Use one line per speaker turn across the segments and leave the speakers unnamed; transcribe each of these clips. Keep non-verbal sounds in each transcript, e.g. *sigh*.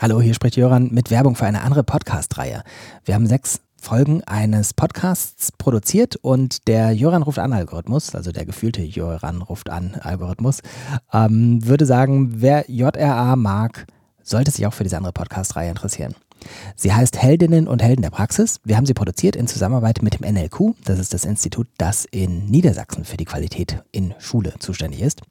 Hallo, hier spricht Jöran mit Werbung für eine andere Podcast-Reihe. Wir haben sechs Folgen eines Podcasts produziert und der Jöran ruft an Algorithmus, also der gefühlte Jöran ruft an Algorithmus, ähm, würde sagen, wer JRA mag, sollte sich auch für diese andere Podcast-Reihe interessieren. Sie heißt Heldinnen und Helden der Praxis. Wir haben sie produziert in Zusammenarbeit mit dem NLQ. Das ist das Institut, das in Niedersachsen für die Qualität in Schule zuständig ist.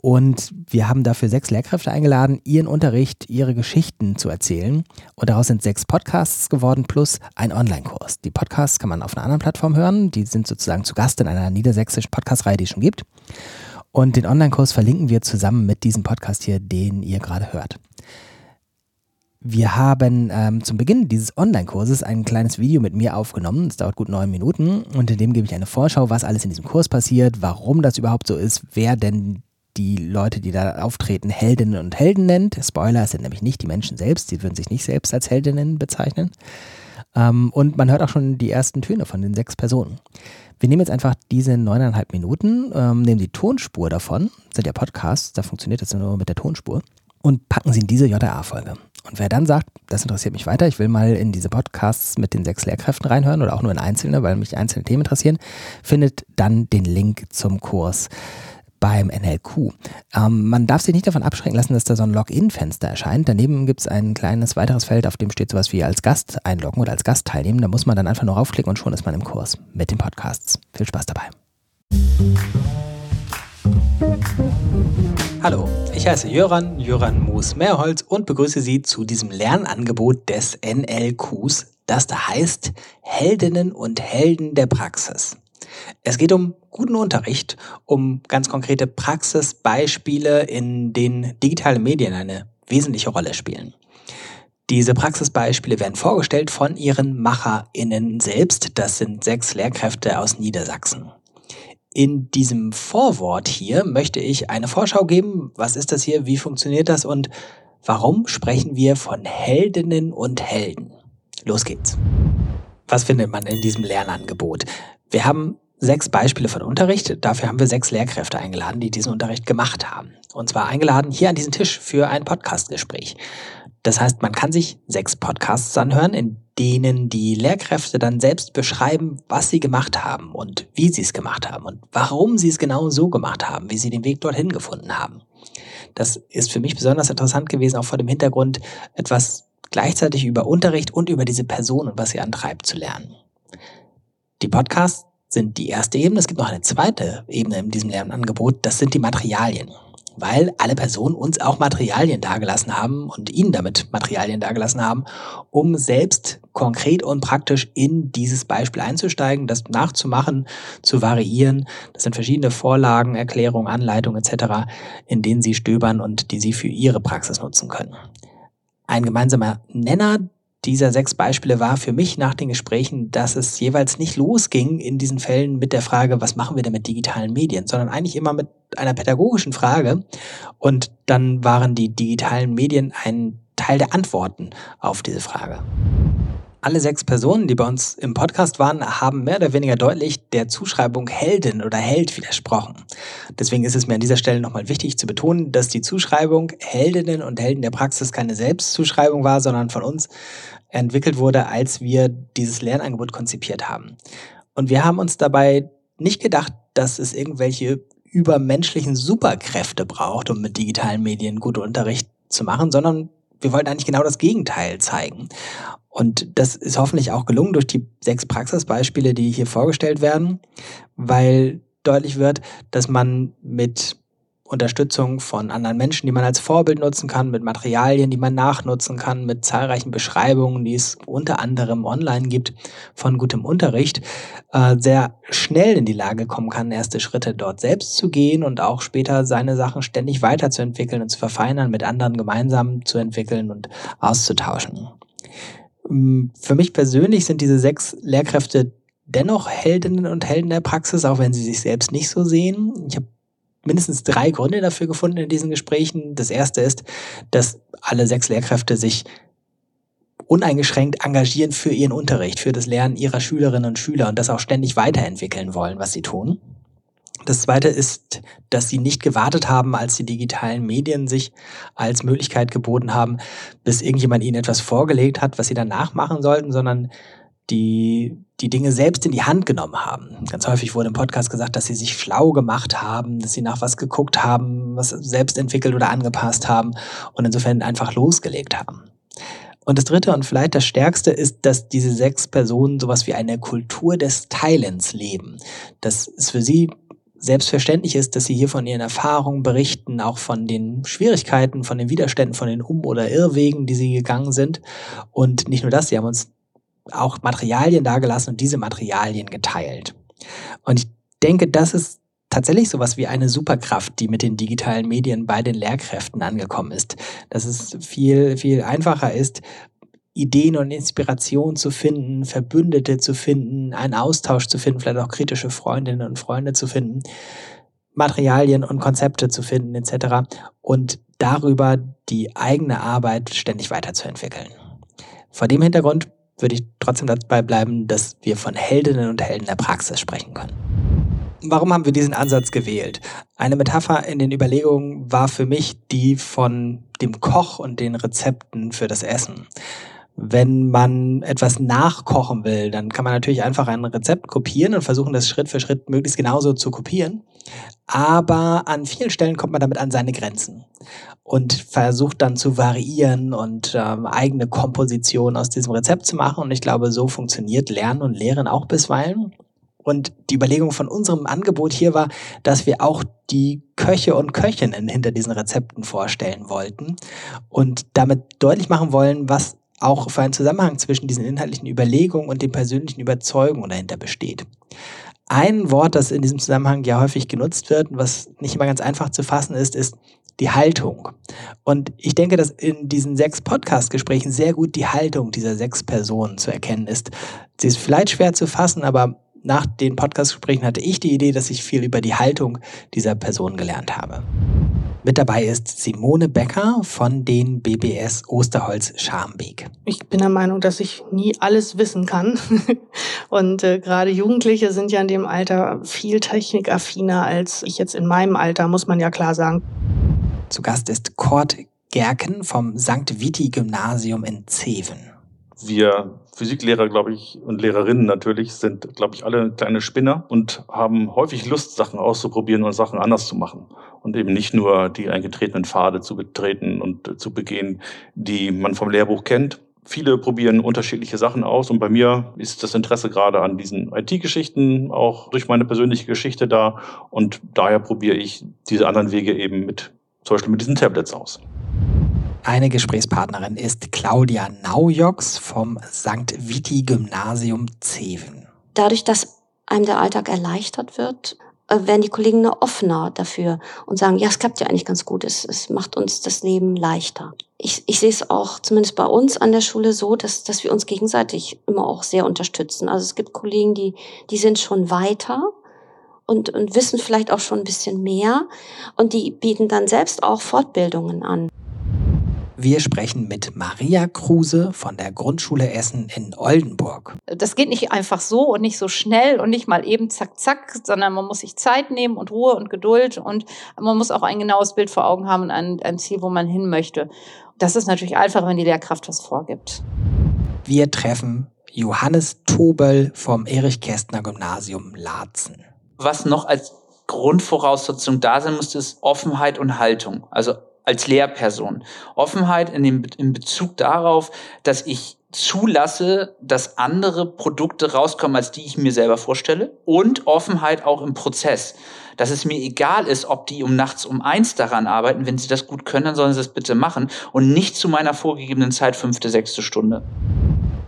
Und wir haben dafür sechs Lehrkräfte eingeladen, ihren Unterricht, ihre Geschichten zu erzählen. Und daraus sind sechs Podcasts geworden plus ein Online-Kurs. Die Podcasts kann man auf einer anderen Plattform hören. Die sind sozusagen zu Gast in einer niedersächsischen Podcast-Reihe, die es schon gibt. Und den Online-Kurs verlinken wir zusammen mit diesem Podcast hier, den ihr gerade hört. Wir haben ähm, zum Beginn dieses Online-Kurses ein kleines Video mit mir aufgenommen. Es dauert gut neun Minuten und in dem gebe ich eine Vorschau, was alles in diesem Kurs passiert, warum das überhaupt so ist, wer denn die Leute, die da auftreten, Heldinnen und Helden nennt. Spoiler, es sind nämlich nicht die Menschen selbst, die würden sich nicht selbst als Heldinnen bezeichnen. Ähm, und man hört auch schon die ersten Töne von den sechs Personen. Wir nehmen jetzt einfach diese neuneinhalb Minuten, ähm, nehmen die Tonspur davon, das sind ja Podcasts, da funktioniert das nur mit der Tonspur, und packen sie in diese JRA-Folge. Und wer dann sagt, das interessiert mich weiter, ich will mal in diese Podcasts mit den sechs Lehrkräften reinhören oder auch nur in einzelne, weil mich einzelne Themen interessieren, findet dann den Link zum Kurs beim NLQ. Ähm, man darf sich nicht davon abschrecken lassen, dass da so ein Login-Fenster erscheint. Daneben gibt es ein kleines weiteres Feld, auf dem steht sowas wie als Gast einloggen oder als Gast teilnehmen. Da muss man dann einfach nur raufklicken und schon ist man im Kurs mit den Podcasts. Viel Spaß dabei. Hallo, ich heiße Jöran, Jöran Moos-Mehrholz und begrüße Sie zu diesem Lernangebot des NLQs, das da heißt Heldinnen und Helden der Praxis. Es geht um guten Unterricht, um ganz konkrete Praxisbeispiele, in denen digitale Medien eine wesentliche Rolle spielen. Diese Praxisbeispiele werden vorgestellt von ihren MacherInnen selbst. Das sind sechs Lehrkräfte aus Niedersachsen. In diesem Vorwort hier möchte ich eine Vorschau geben. Was ist das hier? Wie funktioniert das? Und warum sprechen wir von Heldinnen und Helden? Los geht's. Was findet man in diesem Lernangebot? Wir haben sechs Beispiele von Unterricht. Dafür haben wir sechs Lehrkräfte eingeladen, die diesen Unterricht gemacht haben. Und zwar eingeladen hier an diesen Tisch für ein Podcastgespräch. Das heißt, man kann sich sechs Podcasts anhören, in denen die Lehrkräfte dann selbst beschreiben, was sie gemacht haben und wie sie es gemacht haben und warum sie es genau so gemacht haben, wie sie den Weg dorthin gefunden haben. Das ist für mich besonders interessant gewesen, auch vor dem Hintergrund, etwas gleichzeitig über Unterricht und über diese Person und was sie antreibt zu lernen. Die Podcasts sind die erste Ebene. Es gibt noch eine zweite Ebene in diesem Lernangebot. Das sind die Materialien weil alle Personen uns auch Materialien dargelassen haben und ihnen damit Materialien dargelassen haben, um selbst konkret und praktisch in dieses Beispiel einzusteigen, das nachzumachen, zu variieren. Das sind verschiedene Vorlagen, Erklärungen, Anleitungen etc., in denen sie stöbern und die sie für ihre Praxis nutzen können. Ein gemeinsamer Nenner dieser sechs Beispiele war für mich nach den Gesprächen, dass es jeweils nicht losging in diesen Fällen mit der Frage, was machen wir denn mit digitalen Medien, sondern eigentlich immer mit einer pädagogischen Frage. Und dann waren die digitalen Medien ein Teil der Antworten auf diese Frage. Alle sechs Personen, die bei uns im Podcast waren, haben mehr oder weniger deutlich der Zuschreibung Heldin oder Held widersprochen. Deswegen ist es mir an dieser Stelle nochmal wichtig zu betonen, dass die Zuschreibung Heldinnen und Helden der Praxis keine Selbstzuschreibung war, sondern von uns entwickelt wurde, als wir dieses Lernangebot konzipiert haben. Und wir haben uns dabei nicht gedacht, dass es irgendwelche übermenschlichen Superkräfte braucht, um mit digitalen Medien guten Unterricht zu machen, sondern wir wollten eigentlich genau das Gegenteil zeigen. Und das ist hoffentlich auch gelungen durch die sechs Praxisbeispiele, die hier vorgestellt werden, weil deutlich wird, dass man mit Unterstützung von anderen Menschen, die man als Vorbild nutzen kann, mit Materialien, die man nachnutzen kann, mit zahlreichen Beschreibungen, die es unter anderem online gibt, von gutem Unterricht, äh, sehr schnell in die Lage kommen kann, erste Schritte dort selbst zu gehen und auch später seine Sachen ständig weiterzuentwickeln und zu verfeinern, mit anderen gemeinsam zu entwickeln und auszutauschen. Ähm, für mich persönlich sind diese sechs Lehrkräfte dennoch Heldinnen und Helden der Praxis, auch wenn sie sich selbst nicht so sehen. Ich habe mindestens drei Gründe dafür gefunden in diesen Gesprächen. Das erste ist, dass alle sechs Lehrkräfte sich uneingeschränkt engagieren für ihren Unterricht, für das Lernen ihrer Schülerinnen und Schüler und das auch ständig weiterentwickeln wollen, was sie tun. Das zweite ist, dass sie nicht gewartet haben, als die digitalen Medien sich als Möglichkeit geboten haben, bis irgendjemand ihnen etwas vorgelegt hat, was sie dann nachmachen sollten, sondern die die Dinge selbst in die Hand genommen haben. Ganz häufig wurde im Podcast gesagt, dass sie sich schlau gemacht haben, dass sie nach was geguckt haben, was selbst entwickelt oder angepasst haben und insofern einfach losgelegt haben. Und das dritte und vielleicht das stärkste ist, dass diese sechs Personen sowas wie eine Kultur des Teilens leben. Dass es für sie selbstverständlich ist, dass sie hier von ihren Erfahrungen berichten, auch von den Schwierigkeiten, von den Widerständen, von den Um- oder Irrwegen, die sie gegangen sind. Und nicht nur das, sie haben uns auch Materialien dargelassen und diese Materialien geteilt. Und ich denke, das ist tatsächlich sowas wie eine Superkraft, die mit den digitalen Medien bei den Lehrkräften angekommen ist. Dass es viel, viel einfacher ist, Ideen und Inspiration zu finden, Verbündete zu finden, einen Austausch zu finden, vielleicht auch kritische Freundinnen und Freunde zu finden, Materialien und Konzepte zu finden etc. und darüber die eigene Arbeit ständig weiterzuentwickeln. Vor dem Hintergrund würde ich trotzdem dabei bleiben, dass wir von Heldinnen und Helden der Praxis sprechen können. Warum haben wir diesen Ansatz gewählt? Eine Metapher in den Überlegungen war für mich die von dem Koch und den Rezepten für das Essen. Wenn man etwas nachkochen will, dann kann man natürlich einfach ein Rezept kopieren und versuchen, das Schritt für Schritt möglichst genauso zu kopieren. Aber an vielen Stellen kommt man damit an seine Grenzen und versucht dann zu variieren und ähm, eigene Kompositionen aus diesem Rezept zu machen. Und ich glaube, so funktioniert Lernen und Lehren auch bisweilen. Und die Überlegung von unserem Angebot hier war, dass wir auch die Köche und Köchinnen hinter diesen Rezepten vorstellen wollten und damit deutlich machen wollen, was auch für einen Zusammenhang zwischen diesen inhaltlichen Überlegungen und den persönlichen Überzeugungen dahinter besteht. Ein Wort, das in diesem Zusammenhang ja häufig genutzt wird und was nicht immer ganz einfach zu fassen ist, ist die Haltung. Und ich denke, dass in diesen sechs Podcast-Gesprächen sehr gut die Haltung dieser sechs Personen zu erkennen ist. Sie ist vielleicht schwer zu fassen, aber nach den Podcast-Gesprächen hatte ich die Idee, dass ich viel über die Haltung dieser Personen gelernt habe. Mit dabei ist Simone Becker von den BBS Osterholz Scharmbeek.
Ich bin der Meinung, dass ich nie alles wissen kann. *laughs* Und äh, gerade Jugendliche sind ja in dem Alter viel technikaffiner als ich jetzt in meinem Alter, muss man ja klar sagen.
Zu Gast ist Kurt Gerken vom St. Viti Gymnasium in Zeven.
Wir Physiklehrer, glaube ich, und Lehrerinnen natürlich sind, glaube ich, alle kleine Spinner und haben häufig Lust, Sachen auszuprobieren und Sachen anders zu machen. Und eben nicht nur die eingetretenen Pfade zu betreten und zu begehen, die man vom Lehrbuch kennt. Viele probieren unterschiedliche Sachen aus und bei mir ist das Interesse gerade an diesen IT-Geschichten auch durch meine persönliche Geschichte da und daher probiere ich diese anderen Wege eben mit, zum Beispiel mit diesen Tablets aus.
Eine Gesprächspartnerin ist Claudia Naujoks vom St. Viti Gymnasium Zeven.
Dadurch, dass einem der Alltag erleichtert wird, äh, werden die Kollegen offener dafür und sagen, ja, es klappt ja eigentlich ganz gut, es, es macht uns das Leben leichter. Ich, ich sehe es auch zumindest bei uns an der Schule so, dass, dass wir uns gegenseitig immer auch sehr unterstützen. Also es gibt Kollegen, die, die sind schon weiter und, und wissen vielleicht auch schon ein bisschen mehr und die bieten dann selbst auch Fortbildungen an.
Wir sprechen mit Maria Kruse von der Grundschule Essen in Oldenburg.
Das geht nicht einfach so und nicht so schnell und nicht mal eben zack, zack, sondern man muss sich Zeit nehmen und Ruhe und Geduld und man muss auch ein genaues Bild vor Augen haben und ein, ein Ziel, wo man hin möchte. Das ist natürlich einfach, wenn die Lehrkraft was vorgibt.
Wir treffen Johannes Tobel vom Erich-Kästner Gymnasium Laatzen.
Was noch als Grundvoraussetzung da sein muss, ist Offenheit und Haltung. Also als Lehrperson. Offenheit in, dem, in Bezug darauf, dass ich zulasse, dass andere Produkte rauskommen, als die ich mir selber vorstelle. Und Offenheit auch im Prozess. Dass es mir egal ist, ob die um nachts um eins daran arbeiten. Wenn sie das gut können, dann sollen sie das bitte machen. Und nicht zu meiner vorgegebenen Zeit, fünfte, sechste Stunde.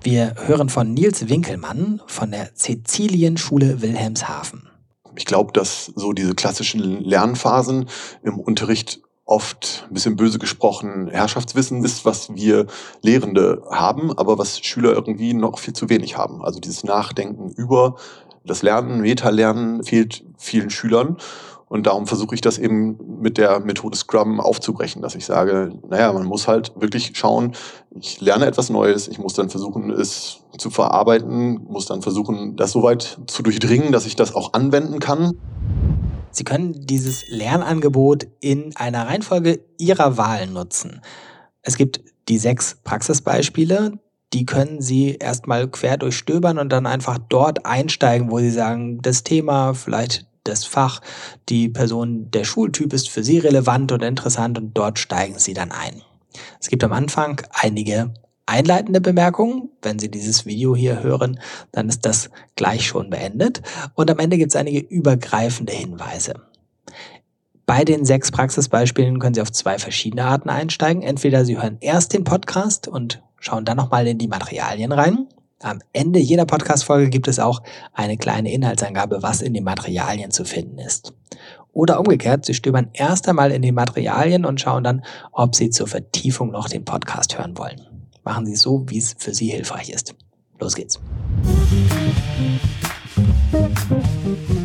Wir hören von Nils Winkelmann von der Cäcilienschule Wilhelmshaven.
Ich glaube, dass so diese klassischen Lernphasen im Unterricht oft ein bisschen böse gesprochen Herrschaftswissen ist, was wir Lehrende haben, aber was Schüler irgendwie noch viel zu wenig haben. Also dieses Nachdenken über das Lernen, Meta-Lernen fehlt vielen Schülern. Und darum versuche ich das eben mit der Methode Scrum aufzubrechen, dass ich sage, naja, man muss halt wirklich schauen, ich lerne etwas Neues, ich muss dann versuchen, es zu verarbeiten, muss dann versuchen, das so weit zu durchdringen, dass ich das auch anwenden kann.
Sie können dieses Lernangebot in einer Reihenfolge Ihrer Wahl nutzen. Es gibt die sechs Praxisbeispiele, die können Sie erstmal quer durchstöbern und dann einfach dort einsteigen, wo Sie sagen, das Thema, vielleicht das Fach, die Person, der Schultyp ist für Sie relevant und interessant und dort steigen Sie dann ein. Es gibt am Anfang einige einleitende Bemerkungen. Wenn Sie dieses Video hier hören, dann ist das gleich schon beendet. Und am Ende gibt es einige übergreifende Hinweise. Bei den sechs Praxisbeispielen können Sie auf zwei verschiedene Arten einsteigen. Entweder Sie hören erst den Podcast und schauen dann nochmal in die Materialien rein. Am Ende jeder Podcast-Folge gibt es auch eine kleine Inhaltsangabe, was in den Materialien zu finden ist. Oder umgekehrt, Sie stöbern erst einmal in die Materialien und schauen dann, ob Sie zur Vertiefung noch den Podcast hören wollen. Machen Sie es so, wie es für Sie hilfreich ist. Los geht's. Musik